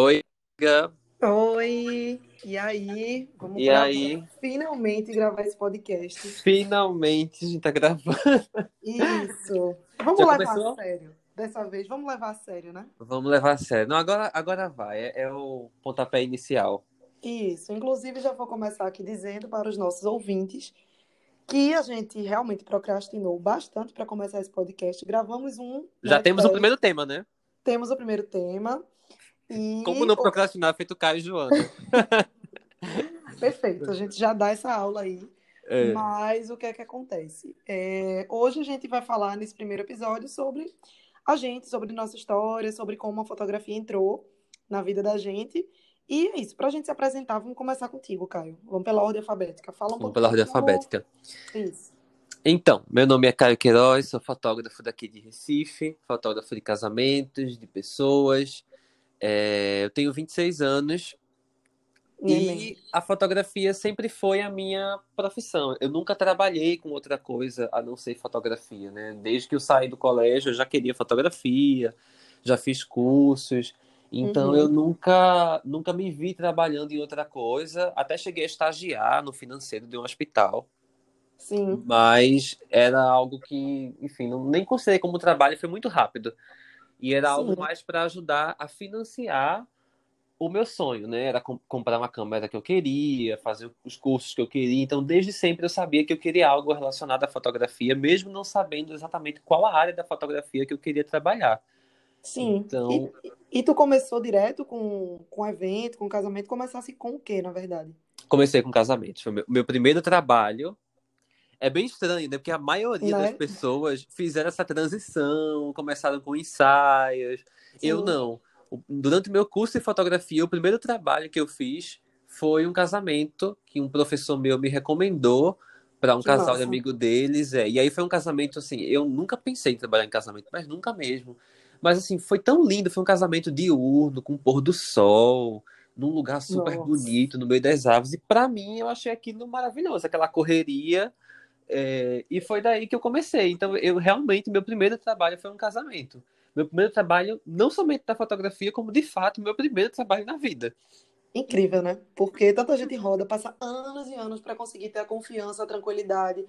Oi, Gá. Oi, e aí? Vamos E aí? finalmente gravar esse podcast. Finalmente a gente tá gravando. Isso. Vamos Já levar começou? a sério. Dessa vez, vamos levar a sério, né? Vamos levar a sério. Não, agora, agora vai. É, é o pontapé inicial. Isso. Inclusive, já vou começar aqui dizendo para os nossos ouvintes que a gente realmente procrastinou bastante para começar esse podcast. Gravamos um. Já temos o primeiro tema, né? Temos o primeiro tema. E Como não procrastinar feito Caio e Joana. Perfeito, a gente já dá essa aula aí. É. Mas o que é que acontece? É, hoje a gente vai falar nesse primeiro episódio sobre a gente, sobre nossa história, sobre como a fotografia entrou na vida da gente. E é isso, para a gente se apresentar, vamos começar contigo, Caio. Vamos pela ordem alfabética. Fala um Vamos pouquinho. pela ordem alfabética. Isso. Então, meu nome é Caio Queiroz, sou fotógrafo daqui de Recife, fotógrafo de casamentos, de pessoas. É, eu tenho 26 anos Neném. E a fotografia sempre foi a minha profissão. Eu nunca trabalhei com outra coisa a não ser fotografia, né? Desde que eu saí do colégio, eu já queria fotografia, já fiz cursos. Então Uhum. eu nunca, nunca me vi trabalhando em outra coisa. Até cheguei a estagiar no financeiro de um hospital, Sim. mas era algo que, enfim, não, nem considerei como trabalho, foi muito rápido. E era algo Sim. mais para ajudar a financiar o meu sonho, né? Era com- comprar uma câmera que eu queria, fazer os cursos que eu queria. Então, desde sempre eu sabia que eu queria algo relacionado à fotografia, mesmo não sabendo exatamente qual a área da fotografia que eu queria trabalhar. Sim. Então, E, e tu começou direto com, com evento, com casamento? Começasse com o quê, na verdade? comecei com casamentos. Foi meu, meu primeiro trabalho. É bem estranho, né? Porque a maioria Né? das pessoas fizeram essa transição, começaram com ensaios. Eu Sim. não. O- Durante o meu curso de fotografia, o primeiro trabalho que eu fiz foi um casamento que um professor meu me recomendou para um Que casal de massa. amigo deles. É. E aí foi um casamento assim, eu nunca pensei em trabalhar em casamento, mas nunca mesmo. Mas assim, foi tão lindo, foi um casamento diurno, com pôr do sol, num lugar super Nossa. bonito, no meio das árvores. E para mim, eu achei aquilo maravilhoso, aquela correria. É, e foi daí que eu comecei. Então, eu realmente, meu primeiro trabalho foi um casamento. Meu primeiro trabalho, não somente da fotografia, como de fato, meu primeiro trabalho na vida. Incrível, né? Porque tanta gente roda, passa anos e anos para conseguir ter a confiança, a tranquilidade,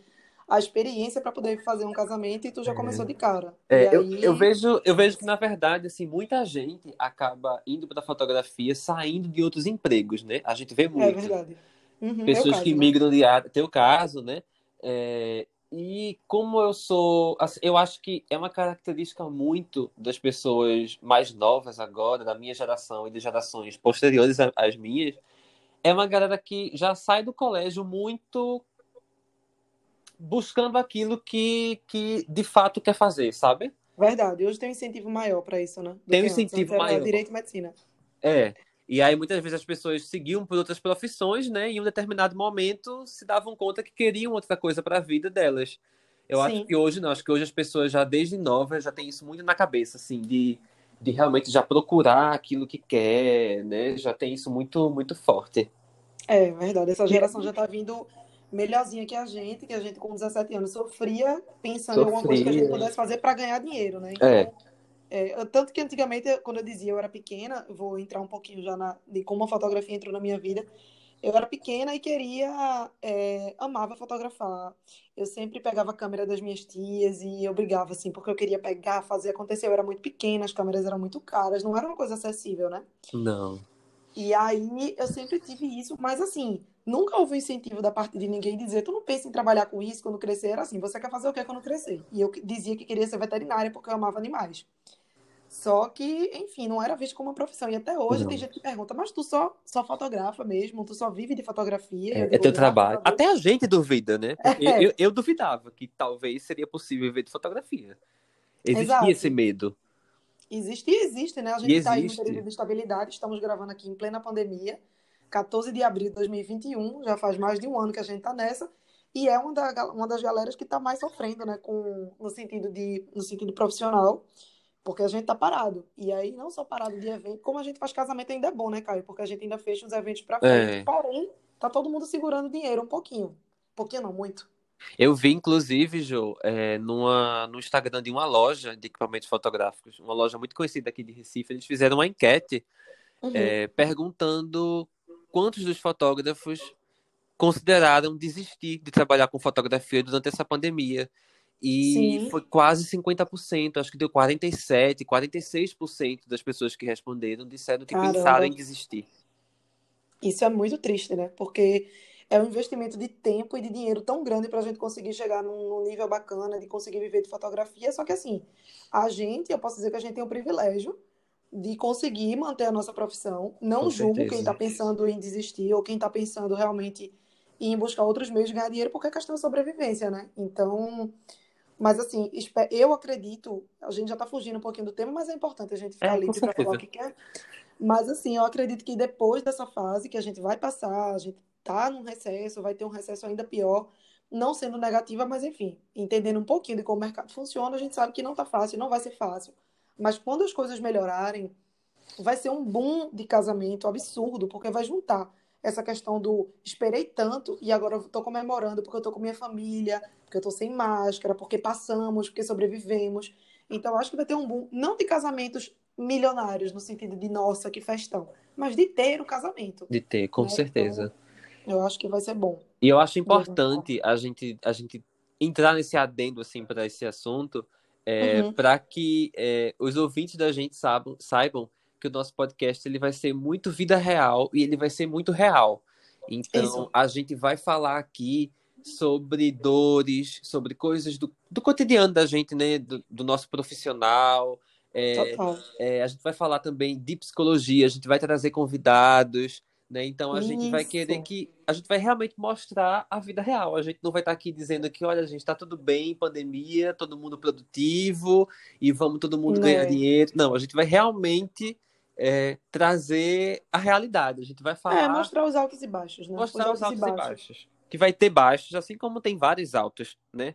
a experiência para poder fazer um casamento e tu já começou de cara. É, E eu, aí, eu vejo, eu vejo que, na verdade, assim, muita gente acaba indo para a fotografia saindo de outros empregos, né? A gente vê é muito. verdade. Uhum, meu pessoas caso, que né? migram de área, teu caso, né? É, e como eu sou, assim, eu acho que é uma característica muito das pessoas mais novas agora, da minha geração e de gerações posteriores às minhas, é uma galera que já sai do colégio muito buscando aquilo que, que de fato quer fazer, sabe? Verdade. Hoje tem um incentivo maior para isso, né? Do Tem um incentivo Antes maior. Direito e medicina. É. E aí muitas vezes as pessoas seguiam por outras profissões, né? E em um determinado momento se davam conta que queriam outra coisa para a vida delas. Eu acho Sim. que hoje não, acho que hoje as pessoas já desde novas já têm isso muito na cabeça, assim, de, de realmente já procurar aquilo que quer, né? Já tem isso muito muito forte. É verdade. Essa geração já tá vindo melhorzinha que a gente, que a gente com 17 anos sofria pensando em alguma coisa que a gente Sofria. pudesse fazer para ganhar dinheiro, né? Então, É. É, tanto que antigamente, quando eu dizia eu era pequena, vou entrar um pouquinho já na, de como a fotografia entrou na minha vida. Eu era pequena e queria, é, amava fotografar. Eu sempre pegava a câmera das minhas tias e eu brigava assim, porque eu queria pegar, fazer acontecer. Eu era muito pequena, as câmeras eram muito caras, não era uma coisa acessível, né? Não. E aí eu sempre tive isso, mas assim, nunca houve incentivo da parte de ninguém dizer, tu não pensa em trabalhar com isso quando crescer, era assim, você quer fazer o que quando crescer? E eu dizia que queria ser veterinária porque eu amava animais. Só que, enfim, não era visto como uma profissão. E até hoje Não. tem gente que pergunta, mas tu só, só fotografa mesmo? Tu só vive de fotografia? É, é teu "Graças trabalho. a Deus." Até a gente duvida, né? Porque É. eu, eu duvidava que talvez seria possível viver de fotografia. Existia Exato. esse medo. Existe e existe, né? A gente está aí no existe. período de estabilidade, estamos gravando aqui em plena pandemia, 14 de abril de 2021, já faz mais de um ano que a gente está nessa, e é uma, da, uma das galeras que está mais sofrendo, né? Com, no sentido de, no sentido profissional, porque a gente tá parado. E aí, não só parado de evento, como a gente faz casamento ainda é bom, né, Caio? Porque a gente ainda fecha os eventos para frente. É. Porém, tá todo mundo segurando dinheiro um pouquinho. Um pouquinho não, muito. Eu vi, inclusive, Jo, é, numa, no Instagram de uma loja de equipamentos fotográficos, uma loja muito conhecida aqui de Recife, eles fizeram uma enquete uhum. é, perguntando quantos dos fotógrafos consideraram desistir de trabalhar com fotografia durante essa pandemia. E Sim. foi quase 50%, acho que deu 47%, 46% das pessoas que responderam disseram que Caramba. pensaram em desistir. Isso é muito triste, né? Porque é um investimento de tempo e de dinheiro tão grande para a gente conseguir chegar num, nível bacana, de conseguir viver de fotografia. Só que assim, a gente, eu posso dizer que a gente tem o privilégio de conseguir manter a nossa profissão. Não Com julgo certeza. quem está pensando em desistir ou quem está pensando realmente em buscar outros meios de ganhar dinheiro, porque é questão de sobrevivência, né? Então, mas assim, eu acredito, a gente já está fugindo um pouquinho do tema, mas é importante a gente ficar é, livre para falar o que quer. Mas assim, eu acredito que depois dessa fase que a gente vai passar, a gente tá num recesso, vai ter um recesso ainda pior, não sendo negativa, mas enfim, entendendo um pouquinho de como o mercado funciona, a gente sabe que não tá fácil, não vai ser fácil. Mas quando as coisas melhorarem, vai ser um boom de casamento absurdo, porque vai juntar essa questão do esperei tanto e agora eu tô comemorando porque eu tô com minha família, porque eu tô sem máscara, porque passamos, porque sobrevivemos. Então, acho que vai ter um boom, não de casamentos milionários, no sentido de, nossa, que festão, mas de ter o casamento. De ter, com né? certeza. Então, eu acho que vai ser bom. E eu acho importante a gente, a gente entrar nesse adendo, assim, para esse assunto, é, uhum. para que é, os ouvintes da gente saibam, saibam que o nosso podcast ele vai ser muito vida real e ele vai ser muito real. Então, Isso. a gente vai falar aqui sobre dores, sobre coisas do, do cotidiano da gente, né? Do, do nosso profissional. É, é, a gente vai falar também de psicologia, a gente vai trazer convidados, né? Então a Isso. gente vai querer que a gente vai realmente mostrar a vida real. A gente não vai estar aqui dizendo que, olha, a gente está tudo bem, pandemia, todo mundo produtivo e vamos todo mundo ganhar né. dinheiro. Não, a gente vai realmente é, trazer a realidade. A gente vai falar. É, mostrar os altos e baixos, né? Mostrar os, altos, os altos e, baixos. e, baixos. Que vai ter baixos, assim como tem vários altos, né?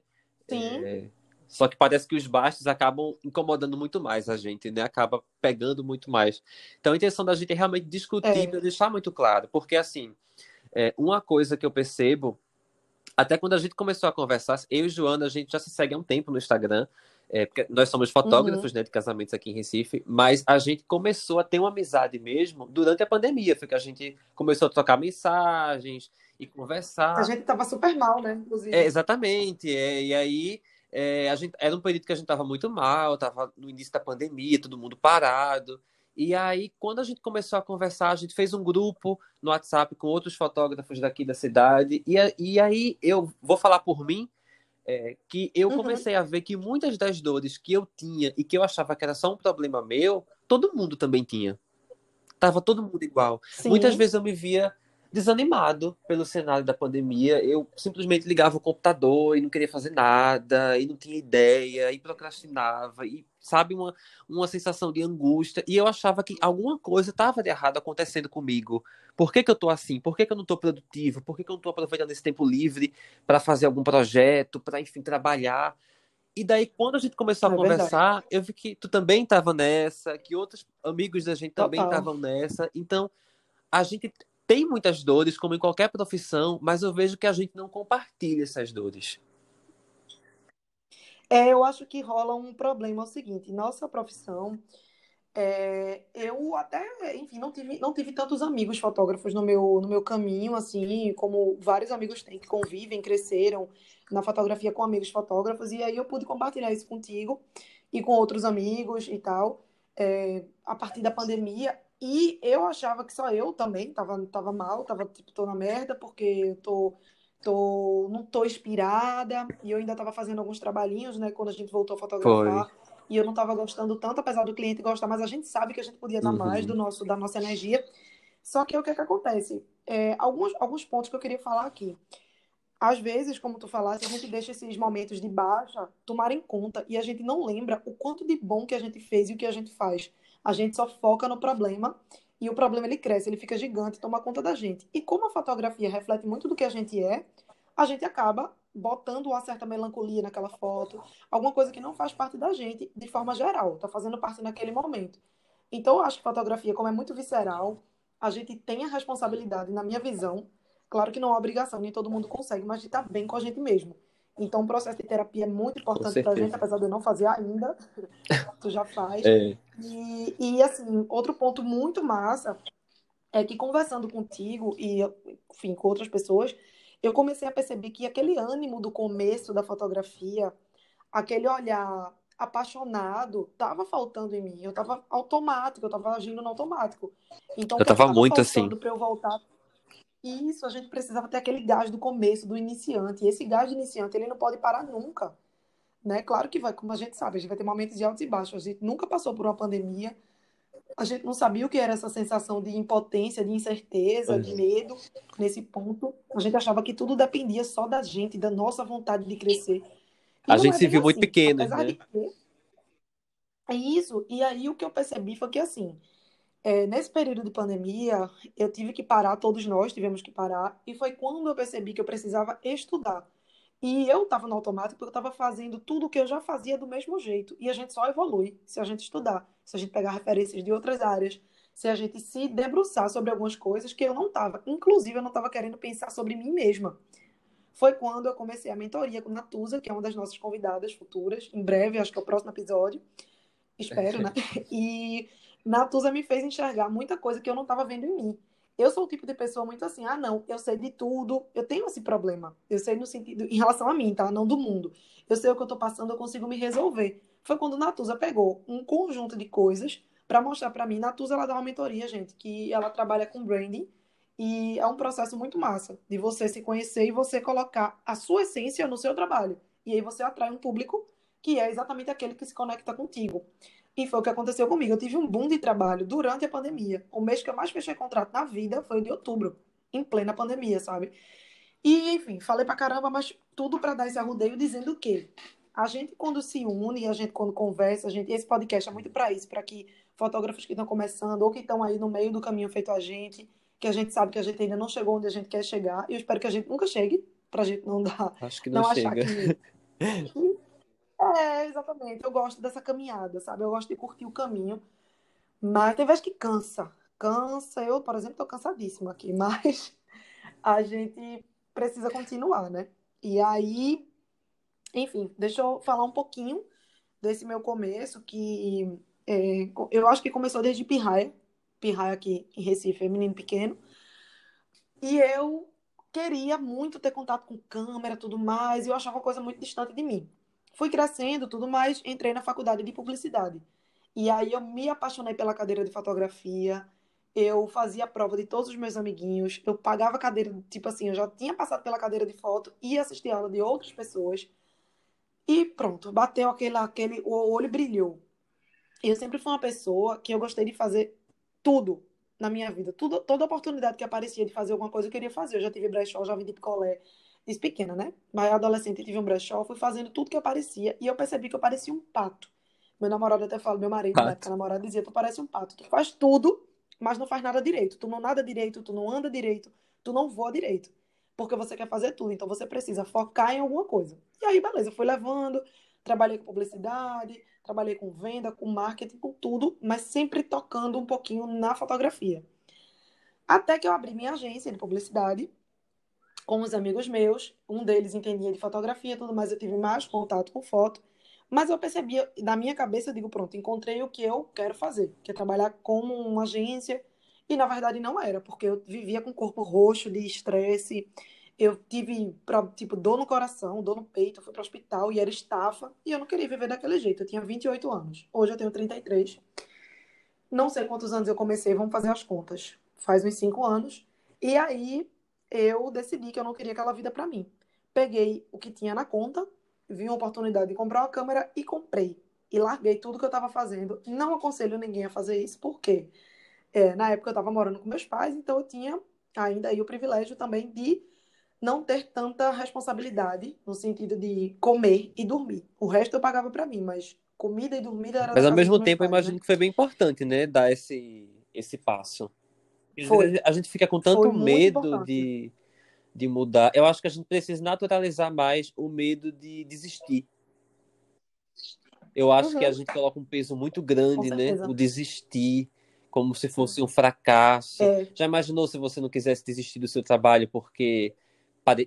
Sim. É... Só que parece que os baixos acabam incomodando muito mais a gente, né? Acaba pegando muito mais. Então a intenção da gente é realmente discutir, é. deixar muito claro. Porque, assim, é, uma coisa que eu percebo, até quando a gente começou a conversar, eu e Joana, a gente já se segue há um tempo no Instagram. É, porque nós somos fotógrafos uhum. né, de casamentos aqui em Recife, mas a gente começou a ter uma amizade mesmo durante a pandemia. Foi que a gente começou a trocar mensagens e conversar. A gente tava super mal, né? Inclusive. É, exatamente. É, e aí é, a gente, era um período que a gente tava muito mal, tava no início da pandemia, todo mundo parado. E aí, quando a gente começou a conversar, a gente fez um grupo no WhatsApp com outros fotógrafos daqui da cidade. E, e aí, eu vou falar por mim, é, que eu uhum. comecei a ver que muitas das dores que eu tinha e que eu achava que era só um problema meu, todo mundo também tinha. Tava todo mundo igual. Sim. Muitas vezes eu me via desanimado pelo cenário da pandemia. Eu simplesmente ligava o computador e não queria fazer nada, e não tinha ideia, e procrastinava, e sabe, uma, uma sensação de angústia. E eu achava que alguma coisa estava de errado acontecendo comigo. Por que, que eu tô assim? Por que, que eu não estou produtivo? Por que, que eu não estou aproveitando esse tempo livre para fazer algum projeto, para, enfim, trabalhar? E daí, quando a gente começou a é conversar, verdade. eu vi que tu também estava nessa, que outros amigos da gente também estavam nessa. Então, a gente tem muitas dores, como em qualquer profissão, mas eu vejo que a gente não compartilha essas dores. É, eu acho que rola um problema é o seguinte, nossa profissão, é, eu até, enfim, não tive, não tive tantos amigos fotógrafos no meu, no meu caminho, assim, como vários amigos têm que convivem, cresceram na fotografia com amigos fotógrafos, e aí eu pude compartilhar isso contigo e com outros amigos e tal. É, a partir da pandemia, e eu achava que só eu também tava, tava mal, tava tipo, tô na merda, porque eu tô, tô, não tô inspirada. E eu ainda tava fazendo alguns trabalhinhos, né, quando a gente voltou a fotografar. Foi. E eu não tava gostando tanto, apesar do cliente gostar, mas a gente sabe que a gente podia dar uhum. mais do nosso, da nossa energia. Só que o que, é que acontece? É, alguns, alguns pontos que eu queria falar aqui. Às vezes, como tu falaste, a gente deixa esses momentos de baixa tomar em conta e a gente não lembra o quanto de bom que a gente fez e o que a gente faz. A gente só foca no problema e o problema ele cresce, ele fica gigante, toma conta da gente. E como a fotografia reflete muito do que a gente é, a gente acaba botando uma certa melancolia naquela foto, alguma coisa que não faz parte da gente de forma geral, tá fazendo parte naquele momento. Então, eu acho que fotografia, como é muito visceral, a gente tem a responsabilidade, na minha visão, claro que não é obrigação, nem todo mundo consegue, mas de estar bem com a gente mesmo. Então, o processo de terapia é muito importante para a gente, apesar de eu não fazer ainda. tu já faz. É. E, e, assim, outro ponto muito massa é que conversando contigo e, enfim, com outras pessoas, eu comecei a perceber que aquele ânimo do começo da fotografia, aquele olhar apaixonado, tava faltando em mim. Eu tava automático, eu tava agindo no automático. Então, eu tava muito assim. Para eu voltar isso, a gente precisava ter aquele gás do começo, do iniciante. E esse gás de iniciante, ele não pode parar nunca. Né? Claro que vai, como a gente sabe, a gente vai ter momentos de altos e baixos. A gente nunca passou por uma pandemia. A gente não sabia o que era essa sensação de impotência, de incerteza, de é. medo nesse ponto. A gente achava que tudo dependia só da gente, da nossa vontade de crescer. E a gente é se viu assim. muito pequeno, né? De... É isso. E aí o que eu percebi foi que assim, é, nesse período de pandemia, eu tive que parar, todos nós tivemos que parar, e foi quando eu percebi que eu precisava estudar. E eu estava no automático porque eu estava fazendo tudo o que eu já fazia do mesmo jeito. E a gente só evolui se a gente estudar, se a gente pegar referências de outras áreas, se a gente se debruçar sobre algumas coisas que eu não estava. Inclusive, eu não estava querendo pensar sobre mim mesma. Foi quando eu comecei a mentoria com Natuza, que é uma das nossas convidadas futuras, em breve, acho que é o próximo episódio. Espero, né? E Natuza me fez enxergar muita coisa que eu não estava vendo em mim. Eu sou o tipo de pessoa muito assim, ah, não, eu sei de tudo, eu tenho esse problema. Eu sei no sentido, em relação a mim, tá? Não do mundo. Eu sei o que eu tô passando, eu consigo me resolver. Foi quando Natuza pegou um conjunto de coisas para mostrar para mim. Natuza, ela dá uma mentoria, gente, que ela trabalha com branding e é um processo muito massa de você se conhecer e você colocar a sua essência no seu trabalho. E aí você atrai um público que é exatamente aquele que se conecta contigo. E foi o que aconteceu comigo. Eu tive um boom de trabalho durante a pandemia. O mês que eu mais fechei contrato na vida foi de outubro, em plena pandemia, sabe? E, enfim, falei pra caramba, mas tudo para dar esse arrudeio dizendo que a gente, quando se une, a gente, quando conversa, a gente, esse podcast é muito para isso, para que fotógrafos que estão começando ou que estão aí no meio do caminho feito a gente, que a gente sabe que a gente ainda não chegou onde a gente quer chegar, e eu espero que a gente nunca chegue, pra gente não dar. Acho que não, não chega. achar que. É, exatamente. Eu gosto dessa caminhada, sabe? Eu gosto de curtir o caminho. Mas tem vezes que cansa. Cansa. Eu, por exemplo, tô cansadíssima aqui, mas a gente precisa continuar, né? E aí, enfim, deixa eu falar um pouquinho desse meu começo, que é, eu acho que começou desde Pirraia. Pirraia aqui em Recife, é menino pequeno. E eu queria muito ter contato com câmera, tudo mais, e eu achava uma coisa muito distante de mim. Fui crescendo, tudo mais, entrei na faculdade de publicidade. E aí eu me apaixonei pela cadeira de fotografia. Eu fazia prova de todos os meus amiguinhos. Eu pagava cadeira, tipo assim, eu já tinha passado pela cadeira de foto e assisti aula de outras pessoas. E pronto, bateu aquele, aquele, o olho brilhou. Eu sempre fui uma pessoa que eu gostei de fazer tudo na minha vida. Tudo, toda oportunidade que aparecia de fazer alguma coisa, eu queria fazer. Eu já tive brechó, já vendi picolé, Desde pequena, né? Mas adolescente tive um brechó, fui fazendo tudo que aparecia e eu percebi que eu parecia um pato. Meu namorado até fala, meu marido, pato. na época, namorado dizia, tu parece um pato. Tu faz tudo, mas não faz nada direito. Tu não nada direito, tu não anda direito, tu não voa direito. Porque você quer fazer tudo, então você precisa focar em alguma coisa. E aí, beleza, fui levando, trabalhei com publicidade, trabalhei com venda, com marketing, com tudo, mas sempre tocando um pouquinho na fotografia. Até que eu abri minha agência de publicidade com os amigos meus. Um deles entendia de fotografia, tudo mais, eu tive mais contato com foto. Mas eu percebia, na minha cabeça, eu digo, pronto, encontrei o que eu quero fazer, que é trabalhar como uma agência. E na verdade não era, porque eu vivia com o corpo roxo de estresse. Eu tive, tipo, dor no coração, dor no peito, fui para o hospital e era estafa. E eu não queria viver daquele jeito. Eu tinha 28 anos. Hoje eu tenho 33. Não sei quantos anos eu comecei, vamos fazer as contas. Faz uns 5 anos. E aí eu decidi que eu não queria aquela vida para mim. Peguei o que tinha na conta, vi uma oportunidade de comprar uma câmera e comprei. E larguei tudo que eu estava fazendo. Não aconselho ninguém a fazer isso, porque é, na época eu estava morando com meus pais, então eu tinha ainda aí o privilégio também de não ter tanta responsabilidade no sentido de comer e dormir. O resto eu pagava para mim, mas comida e dormida era Mas ao mesmo tempo pais, eu imagino né? que foi bem importante, né, dar esse esse passo. Foi. A gente fica com tanto medo de, de mudar. Eu acho que a gente precisa naturalizar mais o medo de desistir. Eu acho uhum. que a uhum. gente coloca um peso muito grande, né? O desistir, como se fosse um fracasso. É. Já imaginou se você não quisesse desistir do seu trabalho porque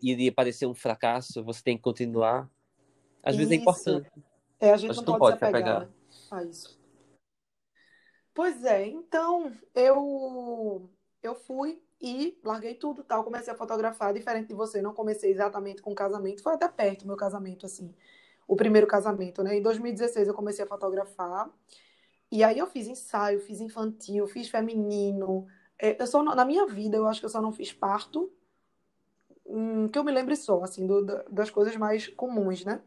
iria parecer um fracasso, você tem que continuar. Às vezes é Isso. importante. É, a gente Mas não tu não pode, pode se apegar, né, a isso. Pois é, então eu eu fui e larguei tudo, tal, comecei a fotografar, diferente de você, não comecei exatamente com casamento, foi até perto o meu casamento assim, o primeiro casamento, né? Em 2016 eu comecei a fotografar. E aí eu fiz ensaio, fiz infantil, fiz feminino. É, eu só na minha vida eu acho que eu só não fiz parto, hum, que eu me lembre só, assim, do- da- das coisas mais comuns, né?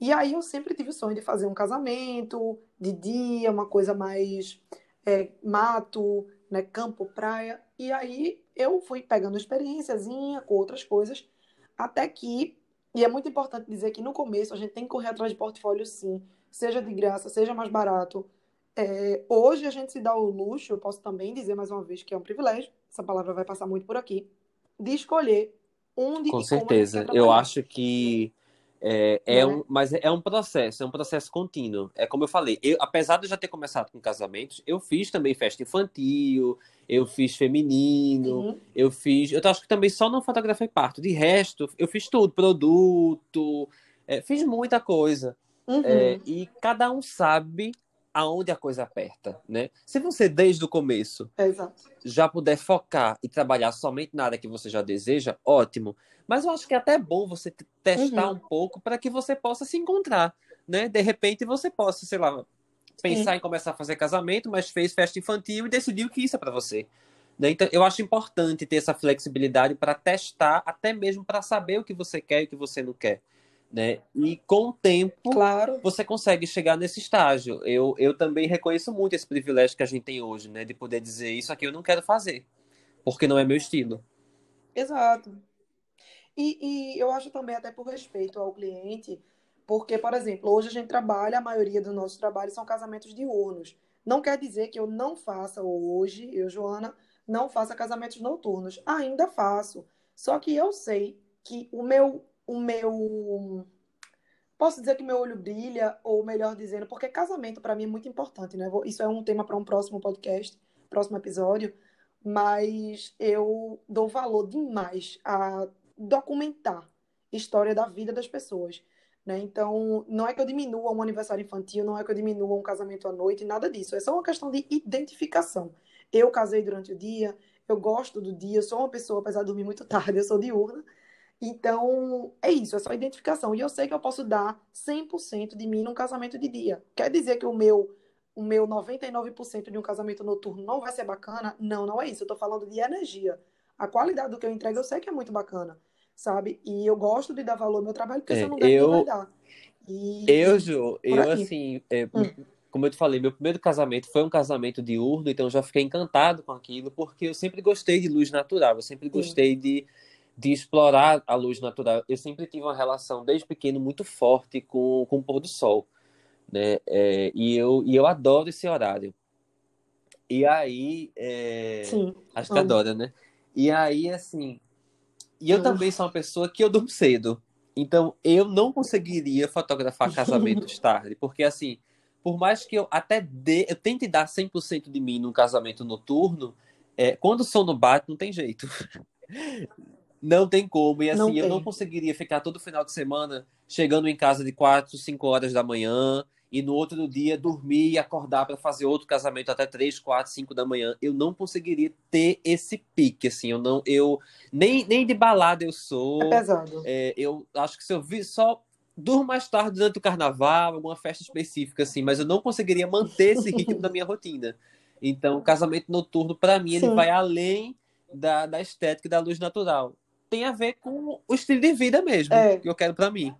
E aí eu sempre tive o sonho de fazer um casamento de dia, uma coisa mais é, mato, né, campo, praia. E aí eu fui pegando experiênciazinha com outras coisas, até que, e é muito importante dizer que no começo a gente tem que correr atrás de portfólio sim, seja de graça, seja mais barato. É, hoje a gente se dá o luxo, eu posso também dizer mais uma vez que é um privilégio, essa palavra vai passar muito por aqui, de escolher onde Com certeza. Eu acho que é, é Né? um, mas é um processo, é um processo contínuo. É como eu falei, eu, apesar de eu já ter começado com casamentos, eu fiz também festa infantil, eu fiz feminino, Uhum. eu fiz. Eu acho que também só não fotografei parto. De resto, eu fiz tudo, produto, é, fiz muita coisa. Uhum. É, e cada um sabe aonde a coisa aperta, né? Se você, desde o começo, Exato. já puder focar e trabalhar somente na área que você já deseja, ótimo. Mas eu acho que é até bom você testar Uhum. um pouco para que você possa se encontrar, né? De repente você possa, sei lá, pensar em começar a fazer casamento, mas fez festa infantil e decidiu que isso é para você. Né? Então, eu acho importante ter essa flexibilidade para testar, até mesmo para saber o que você quer e o que você não quer. Né? E com o tempo, Claro. você consegue chegar nesse estágio. Eu, eu também reconheço muito esse privilégio que a gente tem hoje, né? De poder dizer isso aqui eu não quero fazer, porque não é meu estilo. Exato. E, e eu acho também, até por respeito ao cliente, porque, por exemplo, hoje a gente trabalha, a maioria dos nossos trabalhos são casamentos diurnos. Não quer dizer que eu não faça hoje, eu, Joana, não faça casamentos noturnos. Ainda faço. Só que eu sei que o meu, o meu, posso dizer que meu olho brilha, ou melhor dizendo, porque casamento para mim é muito importante, né? Isso é um tema para um próximo podcast, próximo episódio, mas eu dou valor demais a documentar história da vida das pessoas, né? Então, não é que eu diminua um aniversário infantil, não é que eu diminua um casamento à noite, nada disso. É só uma questão de identificação. Eu casei durante o dia, eu gosto do dia, eu sou uma pessoa, apesar de dormir muito tarde, eu sou diurna. Então, é isso, é só identificação. E eu sei que eu posso dar 100% de mim num casamento de dia. Quer dizer que o meu o meu 99% de um casamento noturno não vai ser bacana? Não, não é isso. Eu tô falando de energia. A qualidade do que eu entrego eu sei que é muito bacana, sabe? E eu gosto de dar valor ao meu trabalho, porque se É, eu não der, eu- vai dar. E, Eu, Ju, eu assim, é, Hum. como eu te falei, meu primeiro casamento foi um casamento diurno, então eu já fiquei encantado com aquilo, porque eu sempre gostei de luz natural, eu sempre Sim. gostei de, de explorar a luz natural. Eu sempre tive uma relação, desde pequeno, muito forte com, com o pôr do sol, né? É, e, eu, e eu adoro esse horário. E aí, é, Sim, acho que amo. adora, né? E aí, assim, e eu Amo. também sou uma pessoa que eu durmo cedo. Então, eu não conseguiria fotografar casamentos tarde, porque assim, por mais que eu até dê, eu tente dar 100% de mim num casamento noturno, é, quando o sono bate, não tem jeito. Não tem como. E Não assim, eu não conseguiria ficar todo final de semana chegando em casa de 4, 5 horas da manhã e no outro dia dormir e acordar para fazer outro casamento até 3, 4, 5 da manhã. Eu não conseguiria ter esse pique, assim. Eu não, eu nem, nem de balada eu É sou. pesado. É, eu acho que se eu vi só durmo mais tarde durante o carnaval, alguma festa específica assim, mas eu não conseguiria manter esse ritmo da minha rotina. Então, o casamento noturno para mim ele Sim. vai além da, da estética e da luz natural. Tem a ver com o estilo de vida mesmo É. que eu quero para mim.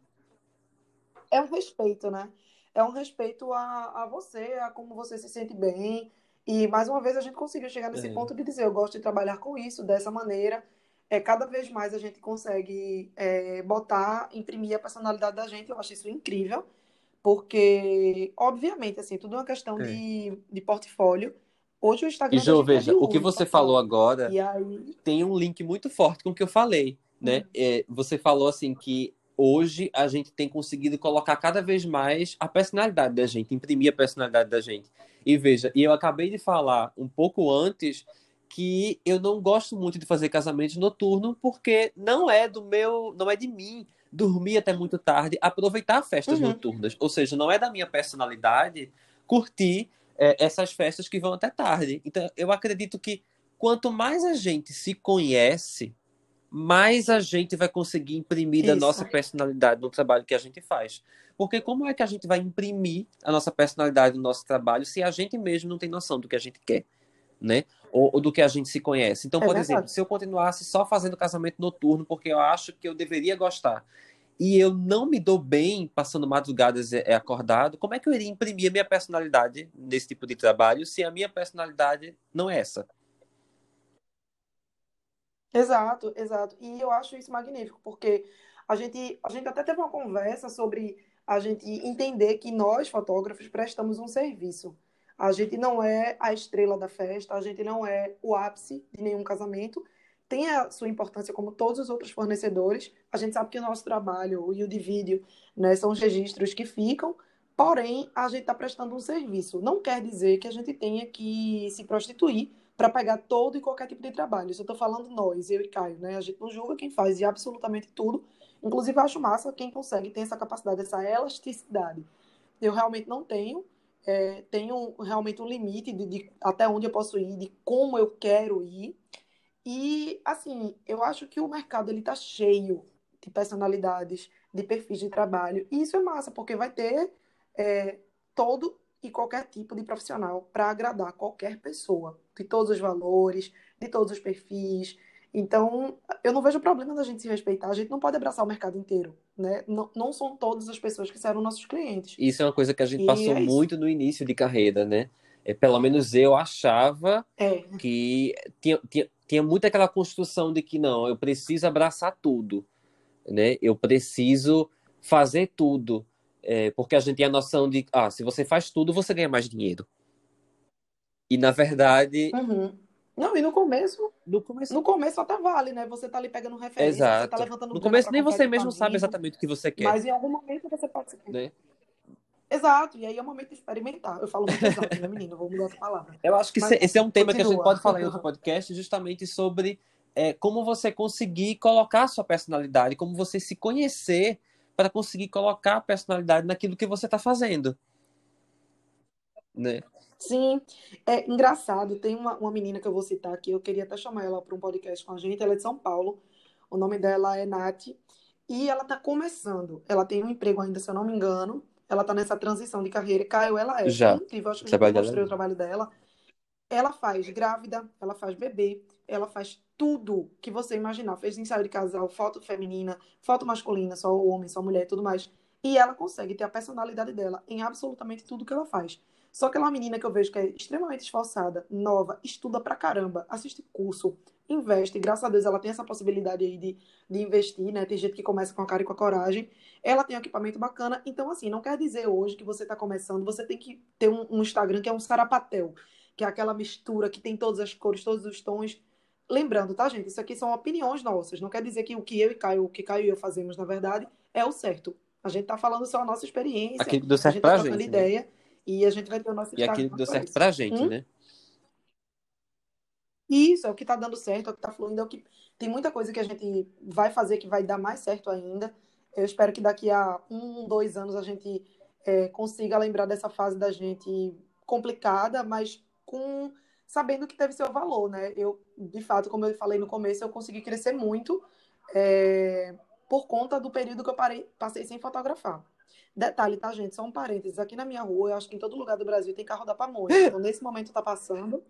É um respeito, né? É um respeito a, a você, a como você se sente bem. E mais uma vez a gente conseguiu chegar nesse É. ponto de dizer, eu gosto de trabalhar com isso, dessa maneira. É, cada vez mais a gente consegue é, botar, imprimir a personalidade da gente. Eu acho isso incrível. Porque, obviamente, assim, tudo é uma questão É. de, de portfólio. Hoje o E Instagram da Jô, é veja, o que você portfólio. falou agora E aí, tem um link muito forte com o que eu falei, né? Uhum. É, você falou assim que hoje a gente tem conseguido colocar cada vez mais a personalidade da gente, imprimir a personalidade da gente. E veja, e eu acabei de falar um pouco antes que eu não gosto muito de fazer casamento noturno porque não é do meu, não é de mim dormir até muito tarde, aproveitar festas uhum. noturnas. Ou seja, não é da minha personalidade curtir é, essas festas que vão até tarde. Então, eu acredito que quanto mais a gente se conhece, mais a gente vai conseguir imprimir Isso. da nossa personalidade no trabalho que a gente faz. Porque como é que a gente vai imprimir a nossa personalidade no nosso trabalho se a gente mesmo não tem noção do que a gente quer, né? Ou, ou do que a gente se conhece. Então, é por verdade. exemplo, se eu continuasse só fazendo casamento noturno porque eu acho que eu deveria gostar e eu não me dou bem passando madrugadas é, acordado, como é que eu iria imprimir a minha personalidade nesse tipo de trabalho se a minha personalidade não é essa? Exato, exato. E eu acho isso magnífico, porque a gente, a gente até teve uma conversa sobre a gente entender que nós, fotógrafos, prestamos um serviço. A gente não é a estrela da festa, a gente não é o ápice de nenhum casamento. Tem a sua importância como todos os outros fornecedores. A gente sabe que o nosso trabalho e o de vídeo né, são os registros que ficam, porém, a gente está prestando um serviço. Não quer dizer que a gente tenha que se prostituir para pegar todo e qualquer tipo de trabalho. Isso eu estou falando nós, eu e Caio, né? A gente não julga quem faz de absolutamente tudo. Inclusive, acho massa quem consegue ter essa capacidade, essa elasticidade. Eu realmente não tenho. É, tenho realmente um limite de, de, até onde eu posso ir, de como eu quero ir. E, assim, eu acho que o mercado ele tá cheio de personalidades, de perfis de trabalho. E isso é massa, porque vai ter é, todo e qualquer tipo de profissional para agradar qualquer pessoa, de todos os valores, de todos os perfis. Então, eu não vejo problema da gente se respeitar. A gente não pode abraçar o mercado inteiro, né? Não, não são todas as pessoas que serão nossos clientes. Isso é uma coisa que a gente e passou é muito no início de carreira, né? É, pelo menos eu achava é. que tinha, tinha, tinha muito aquela construção de que não, eu preciso abraçar tudo, né? Eu preciso fazer tudo. É, porque a gente tem a noção de, ah, se você faz tudo, você ganha mais dinheiro. E na verdade. Uhum. Não, e no começo, no começo. No começo até vale, né? Você tá ali pegando referência, Exato. você tá levantando No começo nem você mesmo sabe exatamente o que você quer. Mas em algum momento você pode. Né? Exato, e aí é o momento de experimentar. Eu falo muito exato, né, menino? Vou mudar essa palavra. Eu acho que Mas, esse é um tema continua. que a gente pode falar em outro podcast, justamente sobre é, como você conseguir colocar a sua personalidade, como você se conhecer para conseguir colocar a personalidade naquilo que você está fazendo. Né? Sim, é engraçado. Tem uma, uma menina que eu vou citar aqui, eu queria até chamar ela para um podcast com a gente. Ela é de São Paulo. O nome dela é Nath. E ela está começando. Ela tem um emprego ainda, se eu não me engano. Ela está nessa transição de carreira. Caio, ela é. Já. incrível. Acho que já mostrei o trabalho dela. Ela faz grávida, ela faz bebê, ela faz tudo que você imaginar. Fez ensaio de casal, foto feminina, foto masculina, só homem, só mulher e tudo mais. E ela consegue ter a personalidade dela em absolutamente tudo que ela faz. Só que ela é uma menina que eu vejo que é extremamente esforçada, nova, estuda pra caramba, assiste curso, investe. Graças a Deus ela tem essa possibilidade aí de, de investir, né? Tem gente que começa com a cara e com a coragem. Ela tem um equipamento bacana. Então, assim, não quer dizer hoje que você tá começando, você tem que ter um, um Instagram que é um sarapatel, que é aquela mistura que tem todas as cores, todos os tons Lembrando, tá, gente? Isso aqui são opiniões nossas. Não quer dizer que o que eu e Caio, o que Caio e eu fazemos, na verdade, é o certo. A gente tá falando só a nossa experiência. Aquilo que deu certo a gente tá pra gente. Né? ideia e a gente vai ter o nosso E aquilo que deu certo isso. pra gente, hum? né? Isso, é o que tá dando certo, é o que tá fluindo, é o que. Tem muita coisa que a gente vai fazer que vai dar mais certo ainda. Eu espero que daqui a um, dois anos a gente é, consiga lembrar dessa fase da gente complicada, mas com sabendo que teve seu valor, né? Eu, de fato, como eu falei no começo, eu consegui crescer muito é, por conta do período que eu parei, passei sem fotografar. Detalhe, tá, gente? Só um parênteses. Aqui na minha rua, eu acho que em todo lugar do Brasil tem carro da pamonha. Então, nesse momento tá passando.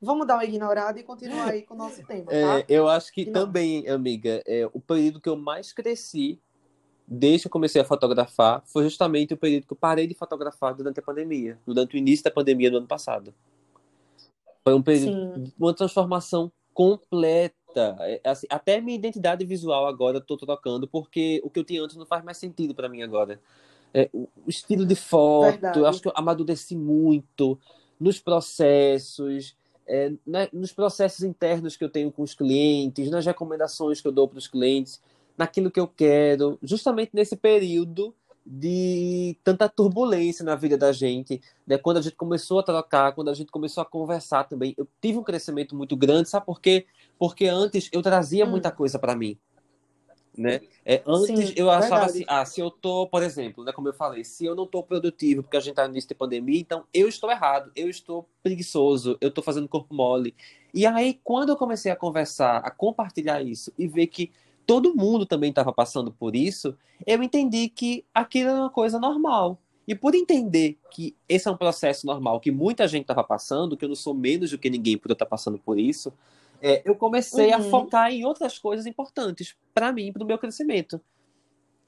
Vamos dar uma ignorada e continuar aí com o nosso tema, tá? É, eu acho que também, amiga, é, o período que eu mais cresci desde que eu comecei a fotografar foi justamente o período que eu parei de fotografar durante a pandemia, durante o início da pandemia do ano passado. Foi um período, Sim. uma transformação completa. É, assim, até minha identidade visual agora estou trocando, porque o que eu tinha antes não faz mais sentido para mim agora. É, o estilo de foto, Verdade. eu acho que eu amadureci muito nos processos, é, né, nos processos internos que eu tenho com os clientes, nas recomendações que eu dou para os clientes, naquilo que eu quero, justamente nesse período de tanta turbulência na vida da gente, né? Quando a gente começou a trocar, quando a gente começou a conversar também, eu tive um crescimento muito grande, sabe por quê? Porque antes eu trazia hum. muita coisa para mim, né? É, antes Sim, eu achava verdade. assim, ah, se eu tô, por exemplo, né, como eu falei, se eu não tô produtivo porque a gente tá no início de pandemia, então eu estou errado, eu estou preguiçoso, eu tô fazendo corpo mole. E aí, quando eu comecei a conversar, a compartilhar isso e ver que todo mundo também estava passando por isso, eu entendi que aquilo era uma coisa normal. E por entender que esse é um processo normal, que muita gente estava passando, que eu não sou menos do que ninguém por eu estar passando por isso, é, eu comecei uhum. a focar em outras coisas importantes para mim, para o meu crescimento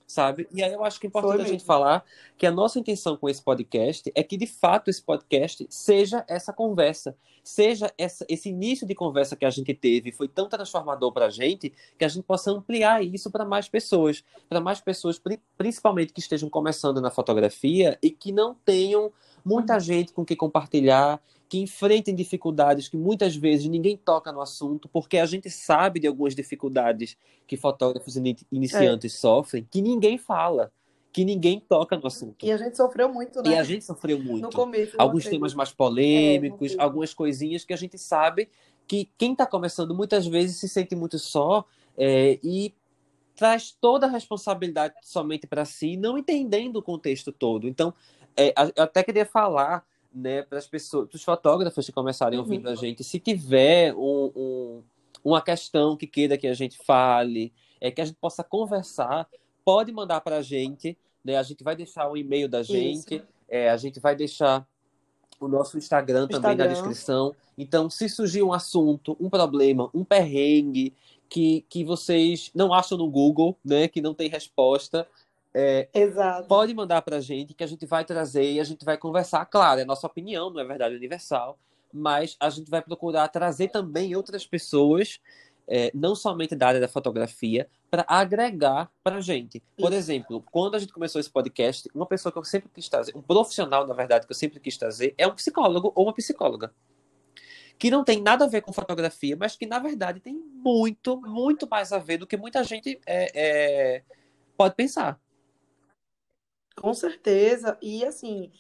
sabe? E aí eu acho que é importante a gente falar que a nossa intenção com esse podcast é que, de fato, esse podcast seja essa conversa, seja essa, esse início de conversa que a gente teve, foi tão transformador para a gente, que a gente possa ampliar isso para mais pessoas, para mais pessoas, principalmente que estejam começando na fotografia e que não tenham muita uhum. gente com que compartilhar, que enfrentem dificuldades que muitas vezes ninguém toca no assunto, porque a gente sabe de algumas dificuldades que fotógrafos iniciantes é. sofrem, que ninguém fala, que ninguém toca no assunto. E a gente sofreu muito, né? E a gente sofreu muito. No começo. Alguns temas mais polêmicos, é, algumas coisinhas que a gente sabe que quem está começando muitas vezes se sente muito só é, e traz toda a responsabilidade somente para si, não entendendo o contexto todo. Então, é, eu até queria falar né, para as pessoas, para os fotógrafos que começarem uhum. ouvindo a gente, se tiver um, um, uma questão que queira que a gente fale, é que a gente possa conversar, pode mandar para a gente, né? A gente vai deixar o e-mail da gente, é, a gente vai deixar o nosso Instagram, Instagram também na descrição. Então, se surgir um assunto, um problema, um perrengue que, que vocês não acham no Google, né, que não tem resposta, é, Exato. Pode mandar para a gente que a gente vai trazer e a gente vai conversar. Claro, é nossa opinião, não é verdade universal, mas a gente vai procurar trazer também outras pessoas, é, não somente da área da fotografia, para agregar para a gente. Por Isso. exemplo, quando a gente começou esse podcast, uma pessoa que eu sempre quis trazer, um profissional, na verdade, que eu sempre quis trazer, é um psicólogo ou uma psicóloga. Que não tem nada a ver com fotografia, mas que, na verdade, tem muito, muito mais a ver do que muita gente é, é pode pensar. Com certeza. E assim,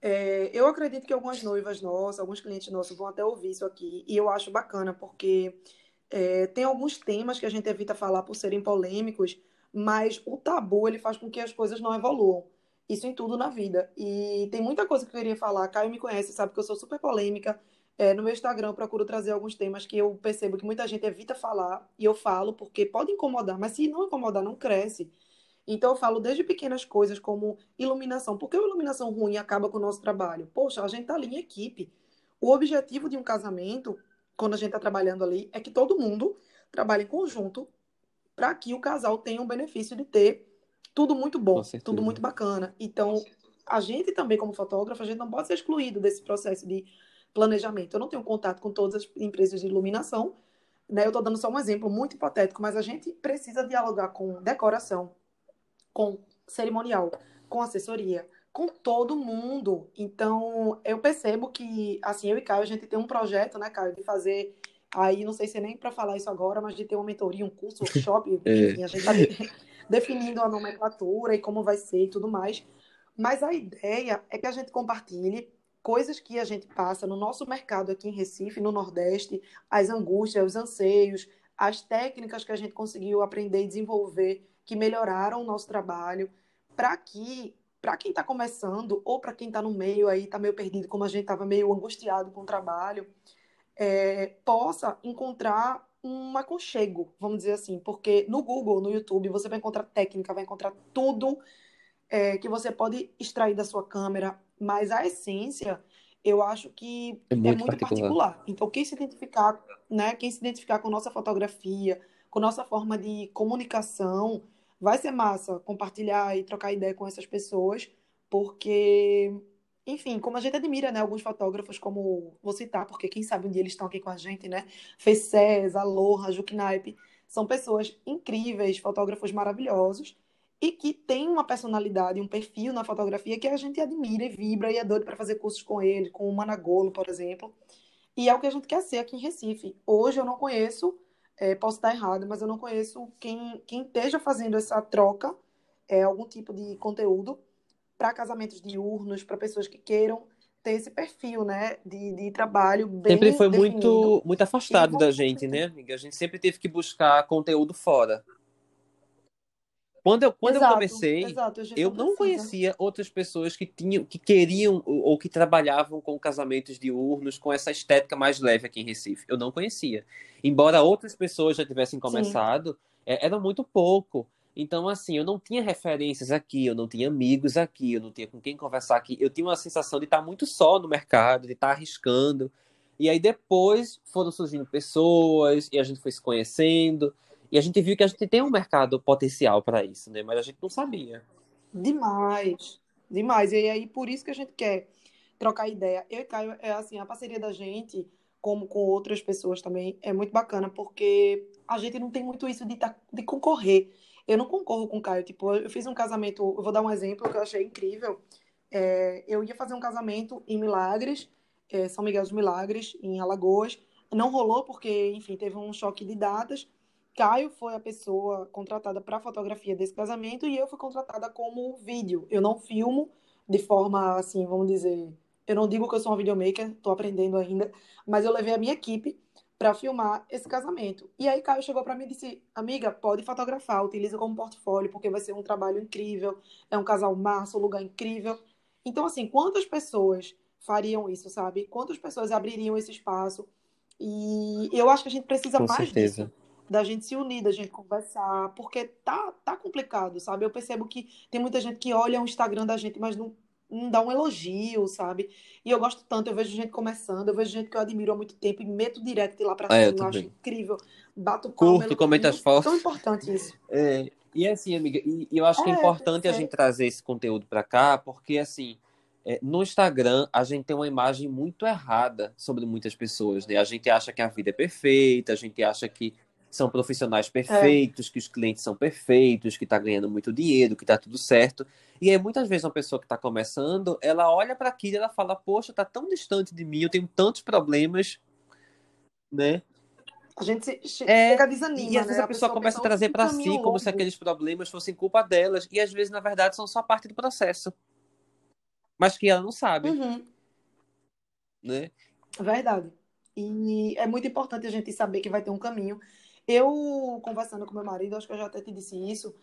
é, eu acredito que algumas noivas nossas, alguns clientes nossos vão até ouvir isso aqui. E eu acho bacana, porque é, tem alguns temas que a gente evita falar por serem polêmicos, mas o tabu ele faz com que as coisas não evoluam. Isso em tudo na vida. E tem muita coisa que eu queria falar. Caio me conhece, sabe que eu sou super polêmica. É, no meu Instagram eu procuro trazer alguns temas que eu percebo que muita gente evita falar, e eu falo porque pode incomodar, mas se não incomodar, não cresce. Então, eu falo desde pequenas coisas como iluminação. Por que a iluminação ruim acaba com o nosso trabalho? Poxa, a gente está ali em equipe. O objetivo de um casamento, quando a gente está trabalhando ali, é que todo mundo trabalhe em conjunto para que o casal tenha um benefício de ter tudo muito bom, tudo muito bacana. Então, a gente também, como fotógrafo, a gente não pode ser excluído desse processo de planejamento. Eu não tenho contato com todas as empresas de iluminação, né? Eu estou dando só um exemplo muito hipotético, mas a gente precisa dialogar com decoração, com cerimonial, com assessoria, com todo mundo. Então, eu percebo que, assim, eu e Caio, a gente tem um projeto, né, Caio, de fazer. Aí, não sei se é nem para falar isso agora, mas de ter uma mentoria, um curso, um workshop, é. enfim, a gente está definindo a nomenclatura e como vai ser e tudo mais. Mas a ideia é que a gente compartilhe coisas que a gente passa no nosso mercado aqui em Recife, no Nordeste, as angústias, os anseios, as técnicas que a gente conseguiu aprender e desenvolver que melhoraram o nosso trabalho, para que, para quem está começando, ou para quem está no meio aí, está meio perdido, como a gente estava meio angustiado com o trabalho, é, possa encontrar um aconchego, vamos dizer assim, porque no Google, no YouTube, você vai encontrar técnica, vai encontrar tudo é, que você pode extrair da sua câmera, mas a essência, eu acho que é muito, é muito particular. particular. Então, quem se identificar, né, quem se identificar com nossa fotografia, com nossa forma de comunicação, vai ser massa compartilhar e trocar ideia com essas pessoas, porque, enfim, como a gente admira, né, alguns fotógrafos, como vou citar, porque quem sabe um dia eles estão aqui com a gente, né? Fecés, Aloha, Juquinaipe, são pessoas incríveis, fotógrafos maravilhosos e que têm uma personalidade, um perfil na fotografia que a gente admira e vibra e é doido para fazer cursos com ele, com o Managolo, por exemplo. E é o que a gente quer ser aqui em Recife. Hoje eu não conheço é, posso estar errado, mas eu não conheço quem, quem esteja fazendo essa troca é, algum tipo de conteúdo para casamentos diurnos, para pessoas que queiram ter esse perfil, né, de, de trabalho bem Sempre foi definido. muito, muito afastado E da gente, né, amiga? A gente sempre teve que buscar conteúdo fora. Quando eu, quando eu Exato, comecei, exato, gente eu não conhecia outras pessoas que tinham, que queriam ou ou que trabalhavam com casamentos diurnos, com essa estética mais leve aqui em Recife. Eu não conhecia. Embora outras pessoas já tivessem começado, é, era muito pouco. Então, assim, eu não tinha referências aqui, eu não tinha amigos aqui, eu não tinha com quem conversar aqui. Eu tinha uma sensação de estar muito só no mercado, de estar arriscando. E aí depois foram surgindo pessoas e a gente foi se conhecendo. E a gente viu que a gente tem um mercado potencial para isso, né? Mas a gente não sabia. Demais, demais. E aí, por isso que a gente quer trocar ideia. Eu e Caio, é assim, a parceria da gente, como com outras pessoas também, é muito bacana, porque a gente não tem muito isso de, tá, de concorrer. Eu não concorro com o Caio. Tipo, eu fiz um casamento, eu vou dar um exemplo que eu achei incrível. É, eu ia fazer um casamento em Milagres, é, São Miguel dos Milagres, em Alagoas. Não rolou porque, enfim, teve um choque de datas. Caio foi a pessoa contratada para fotografia desse casamento e eu fui contratada como vídeo. Eu não filmo de forma assim, vamos dizer. Eu não digo que eu sou uma videomaker, estou aprendendo ainda, mas eu levei a minha equipe para filmar esse casamento. E aí Caio chegou para mim e disse: Amiga, pode fotografar, utiliza como portfólio, porque vai ser um trabalho incrível, é um casal massa, um lugar incrível. Então, assim, quantas pessoas fariam isso, sabe? Quantas pessoas abririam esse espaço? E eu acho que a gente precisa Com mais certeza. disso da gente se unir, da gente conversar, porque tá, tá complicado, sabe? Eu percebo que tem muita gente que olha o Instagram da gente, mas não, não dá um elogio, sabe? E eu gosto tanto, eu vejo gente começando, eu vejo gente que eu admiro há muito tempo e meto direct lá pra Ah, eu cima, eu acho incrível, bato Curto, é comenta as fotos. tão importante isso. É, e assim, amiga, e, e eu acho que é É, importante a é. gente trazer esse conteúdo para cá, porque assim, é, no Instagram a gente tem uma imagem muito errada sobre muitas pessoas, né? A gente acha que a vida é perfeita, a gente acha que são profissionais perfeitos, que os clientes são perfeitos, que tá ganhando muito dinheiro, que tá tudo certo. E aí muitas vezes uma pessoa que está começando, ela olha para aquilo e ela fala: "Poxa, tá tão distante de mim, eu tenho tantos problemas", né? A gente se, che- É, desanima, E às vezes né? a pessoa começa a trazer "Oh, que para si como se longo." aqueles problemas fossem culpa delas, e às vezes, na verdade, são só parte do processo. Mas que ela não sabe, Uhum. né? Verdade. E é muito importante a gente saber que vai ter um caminho. Eu, conversando com meu marido, acho que eu já até te disse isso,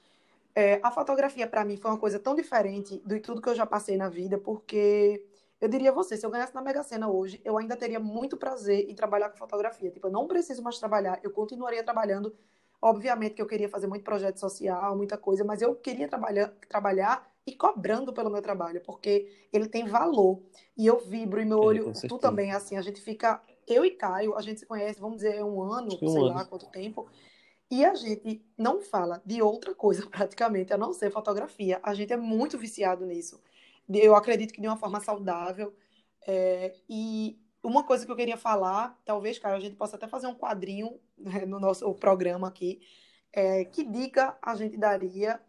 é, a fotografia para mim foi uma coisa tão diferente de tudo que eu já passei na vida, porque eu diria a você, se eu ganhasse na Mega Sena hoje, eu ainda teria muito prazer em trabalhar com fotografia. Tipo, eu não preciso mais trabalhar, eu continuaria trabalhando. Obviamente que eu queria fazer muito projeto social, muita coisa, mas eu queria trabalhar, trabalhar e cobrando pelo meu trabalho, porque ele tem valor. E eu vibro e meu É, olho, com tu também, assim, a gente fica. Eu e Caio, a gente se conhece, vamos dizer, um ano, um sei ano. lá quanto tempo. E a gente não fala de outra coisa, praticamente, a não ser fotografia. A gente é muito viciado nisso. Eu acredito que de uma forma saudável. É, e uma coisa que eu queria falar, talvez, Caio, a gente possa até fazer um quadrinho né, no nosso programa aqui. É, que dica a gente daria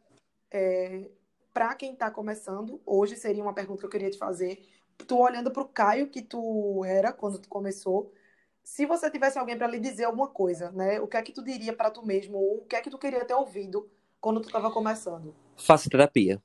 para quem está começando? Hoje seria uma pergunta que eu queria te fazer. Tu olhando para o Caio que tu era quando tu começou, se você tivesse alguém para lhe dizer alguma coisa, né? O que é que tu diria para tu mesmo? Ou o que é que tu queria ter ouvido quando tu estava começando? Faça terapia.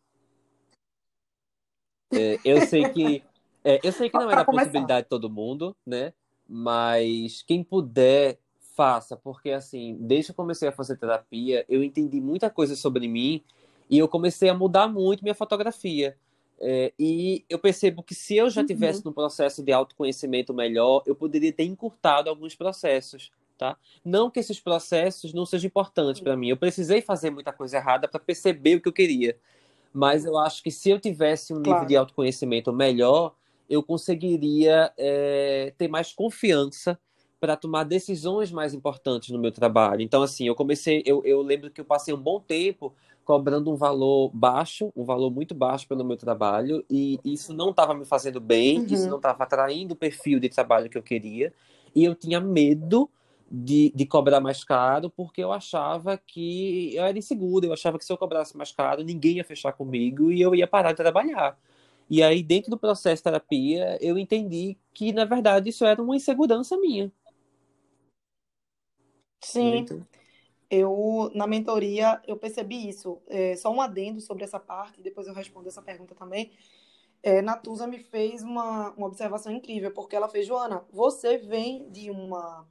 É, eu sei que é, eu sei que não é da começar. possibilidade de todo mundo, né? Mas quem puder, faça, porque assim, desde que eu comecei a fazer terapia, eu entendi muita coisa sobre mim e eu comecei a mudar muito minha fotografia. É, e eu percebo que se eu já Uhum. tivesse num processo de autoconhecimento melhor, eu poderia ter encurtado alguns processos, tá? Não que esses processos não sejam importantes para mim. Eu precisei fazer muita coisa errada para perceber o que eu queria. Mas eu acho que se eu tivesse um nível Claro. de autoconhecimento melhor, eu conseguiria é, ter mais confiança para tomar decisões mais importantes no meu trabalho. Então, assim, eu comecei, eu, eu lembro que eu passei um bom tempo cobrando um valor baixo, um valor muito baixo pelo meu trabalho, e isso não estava me fazendo bem, Uhum. isso não estava atraindo o perfil de trabalho que eu queria, e eu tinha medo de, de cobrar mais caro, porque eu achava que eu era inseguro, eu achava que se eu cobrasse mais caro, ninguém ia fechar comigo e eu ia parar de trabalhar. E aí, dentro do processo de terapia, eu entendi que, na verdade, isso era uma insegurança minha. Sim. Então, Eu, na mentoria, eu percebi isso. É, só um adendo sobre essa parte, depois eu respondo essa pergunta também. É, Natuza me fez uma, uma observação incrível, porque ela fez, Joana, você vem de uma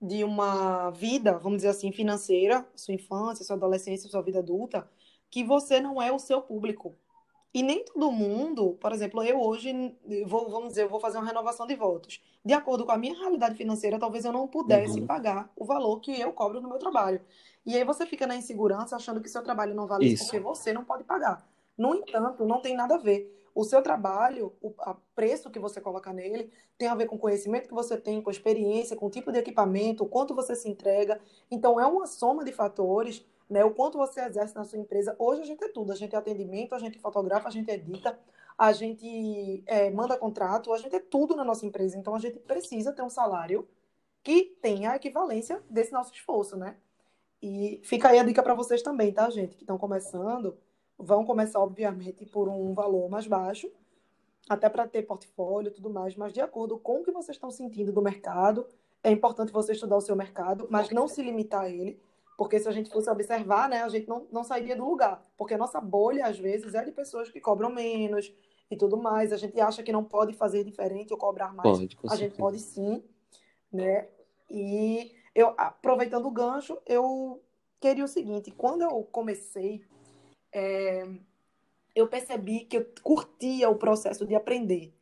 de uma vida, vamos dizer assim, financeira, sua infância, sua adolescência, sua vida adulta, que você não é o seu público. E nem todo mundo, por exemplo, eu hoje, vou, vamos dizer, eu vou fazer uma renovação de votos. De acordo com a minha realidade financeira, talvez eu não pudesse uhum. pagar o valor que eu cobro no meu trabalho. E aí você fica na insegurança achando que seu trabalho não vale isso porque você não pode pagar. No entanto, não tem nada a ver. O seu trabalho, o preço que você coloca nele, tem a ver com o conhecimento que você tem, com a experiência, com o tipo de equipamento, o quanto você se entrega. Então, é uma soma de fatores né? O quanto você exerce na sua empresa. Hoje a gente é tudo, a gente é atendimento, a gente fotografa, a gente edita, a gente é, manda contrato, a gente é tudo na nossa empresa. Então a gente precisa ter um salário que tenha a equivalência desse nosso esforço, né? E fica aí a dica para vocês também, tá, gente? Que estão começando, vão começar, obviamente, por um valor mais baixo, até para ter portfólio e tudo mais, mas de acordo com o que vocês estão sentindo do mercado, é importante você estudar o seu mercado, mas não se limitar a ele. Porque se a gente fosse observar, né, a gente não, não sairia do lugar. Porque a nossa bolha, às vezes, é de pessoas que cobram menos e tudo mais. A gente acha que não pode fazer diferente ou cobrar mais. Pode, a gente pode sim, né? E eu, aproveitando o gancho, eu queria o seguinte: quando eu comecei, é, eu percebi que eu curtia o processo de aprender.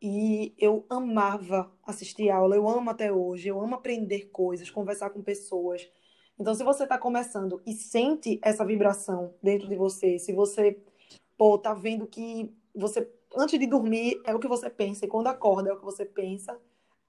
E eu amava assistir aula, eu amo até hoje, eu amo aprender coisas, conversar com pessoas. Então, se você está começando e sente essa vibração dentro de você, se você, pô, tá vendo que você, antes de dormir, é o que você pensa, e quando acorda é o que você pensa,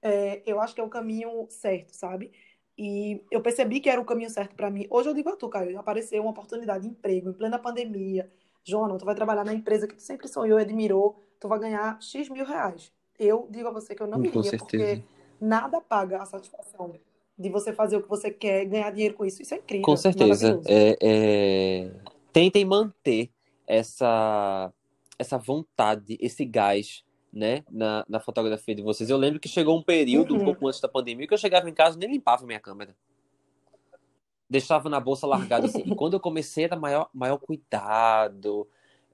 é, eu acho que é o caminho certo, sabe? E eu percebi que era o caminho certo para mim. Hoje eu digo a tu, Caio, apareceu uma oportunidade de emprego em plena pandemia. Joana, tu vai trabalhar na empresa que tu sempre sonhou e admirou, tu vai ganhar X mil reais. Eu digo a você que eu não iria, porque nada paga a satisfação de você fazer o que você quer, ganhar dinheiro com isso. Isso é incrível. Com certeza. É, é... Tentem manter essa, essa vontade, esse gás, né, na, na fotografia de vocês. Eu lembro que chegou um período, uhum. um pouco antes da pandemia, que eu chegava em casa e nem limpava minha câmera. Deixava na bolsa largada assim. e quando eu comecei era maior, maior cuidado,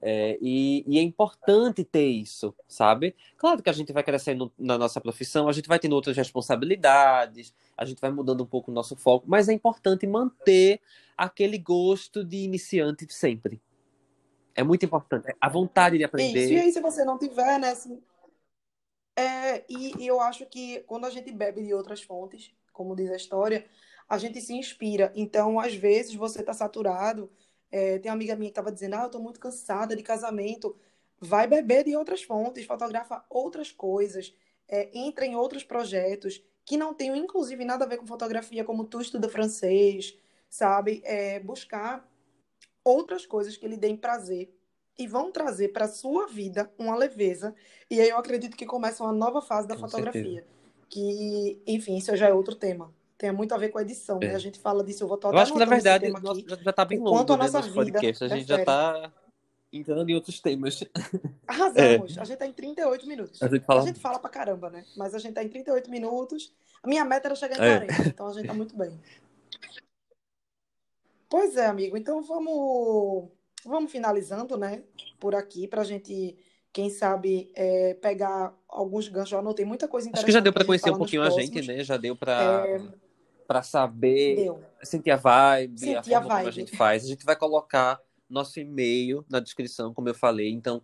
é, e, e, é importante ter isso, sabe? Claro que a gente vai crescendo na nossa profissão, a gente vai tendo outras responsabilidades, a gente vai mudando um pouco o nosso foco, mas é importante manter aquele gosto de iniciante sempre. É muito importante. A vontade de aprender. Isso, e aí se você não tiver, né? Assim, é, e, e eu acho que quando a gente bebe de outras fontes, como diz a história, a gente se inspira. Então, às vezes, você está saturado é, tem uma amiga minha que estava dizendo, ah, eu estou muito cansada de casamento. Vai beber de outras fontes, fotografa outras coisas, é, entra em outros projetos que não tenham, inclusive, nada a ver com fotografia, como tu estuda francês, sabe? É, buscar outras coisas que lhe deem prazer e vão trazer para sua vida uma leveza. E aí eu acredito que começa uma nova fase da com fotografia. Certeza. Que, enfim, isso já é outro tema tem muito a ver com a edição, né? é. né? A gente fala disso, eu vou tocar. Eu acho que, na verdade, já, já tá bem longo, Quanto a né, nossa vida podcast. A gente já tá entrando em outros temas. Arrasamos. É. A gente tá em 38 minutos. A gente, fala... a gente fala pra caramba, né? Mas a gente tá em 38 minutos. A minha meta era chegar em 40, é. então a gente tá muito bem. Pois é, amigo. Então vamos, vamos finalizando, né? Por aqui, pra gente quem sabe é, pegar alguns ganchos. Eu anotei muita coisa interessante. Acho que já deu para conhecer um pouquinho a gente, né? Já deu para é... para saber, deu. sentir a vibe, sentir a forma a vibe. como a gente faz. A gente vai colocar nosso e-mail na descrição, como eu falei. Então,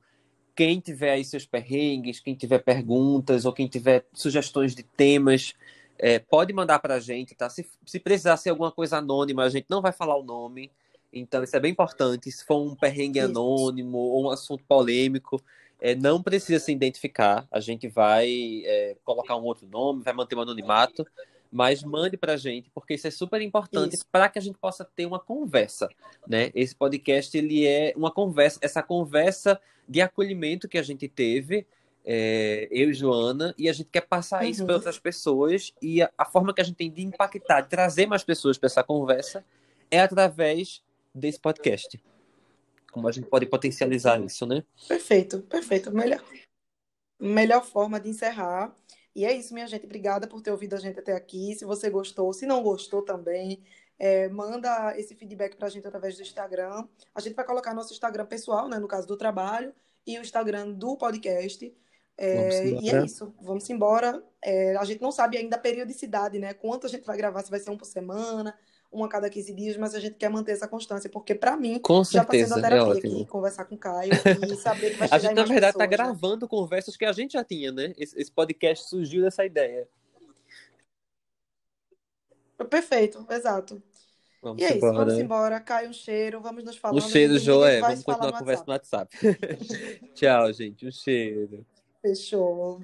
quem tiver aí seus perrengues, quem tiver perguntas ou quem tiver sugestões de temas, é, pode mandar para a gente, tá? Se, se precisar ser alguma coisa anônima, a gente não vai falar o nome. Então, isso é bem importante. Se for um perrengue isso. anônimo ou um assunto polêmico, é, não precisa se identificar. A gente vai é, colocar um outro nome, vai manter o anonimato, mas mande para a gente, porque isso é super importante para que a gente possa ter uma conversa. Né? Esse podcast ele é uma conversa, essa conversa de acolhimento que a gente teve. É, eu e Joana, e a gente quer passar isso uhum. para outras pessoas, e a, a forma que a gente tem de impactar, de trazer mais pessoas para essa conversa, é através desse podcast como a gente pode potencializar isso, né? Perfeito, perfeito. Melhor, melhor forma de encerrar. E é isso, minha gente. Obrigada por ter ouvido a gente até aqui. Se você gostou, se não gostou também, é, manda esse feedback para a gente através do Instagram. A gente vai colocar nosso Instagram pessoal, né, no caso do trabalho, e o Instagram do podcast. É, e é isso, vamos embora. É, a gente não sabe ainda a periodicidade, né? Quanto a gente vai gravar, se vai ser um por semana, uma a cada 15 dias, mas a gente quer manter essa constância, porque para mim com já está sendo a terapia é aqui, conversar com o Caio e saber que vai chegar A gente, na verdade, está gravando né? conversas que a gente já tinha, né? Esse, esse podcast surgiu dessa ideia. Perfeito, exato. Vamos e é embora. isso, vamos embora. Cai um cheiro, vamos nos falando. Um cheiro, Joé. Vamos continuar a conversa no WhatsApp. Tchau, gente. Um cheiro. Fechou.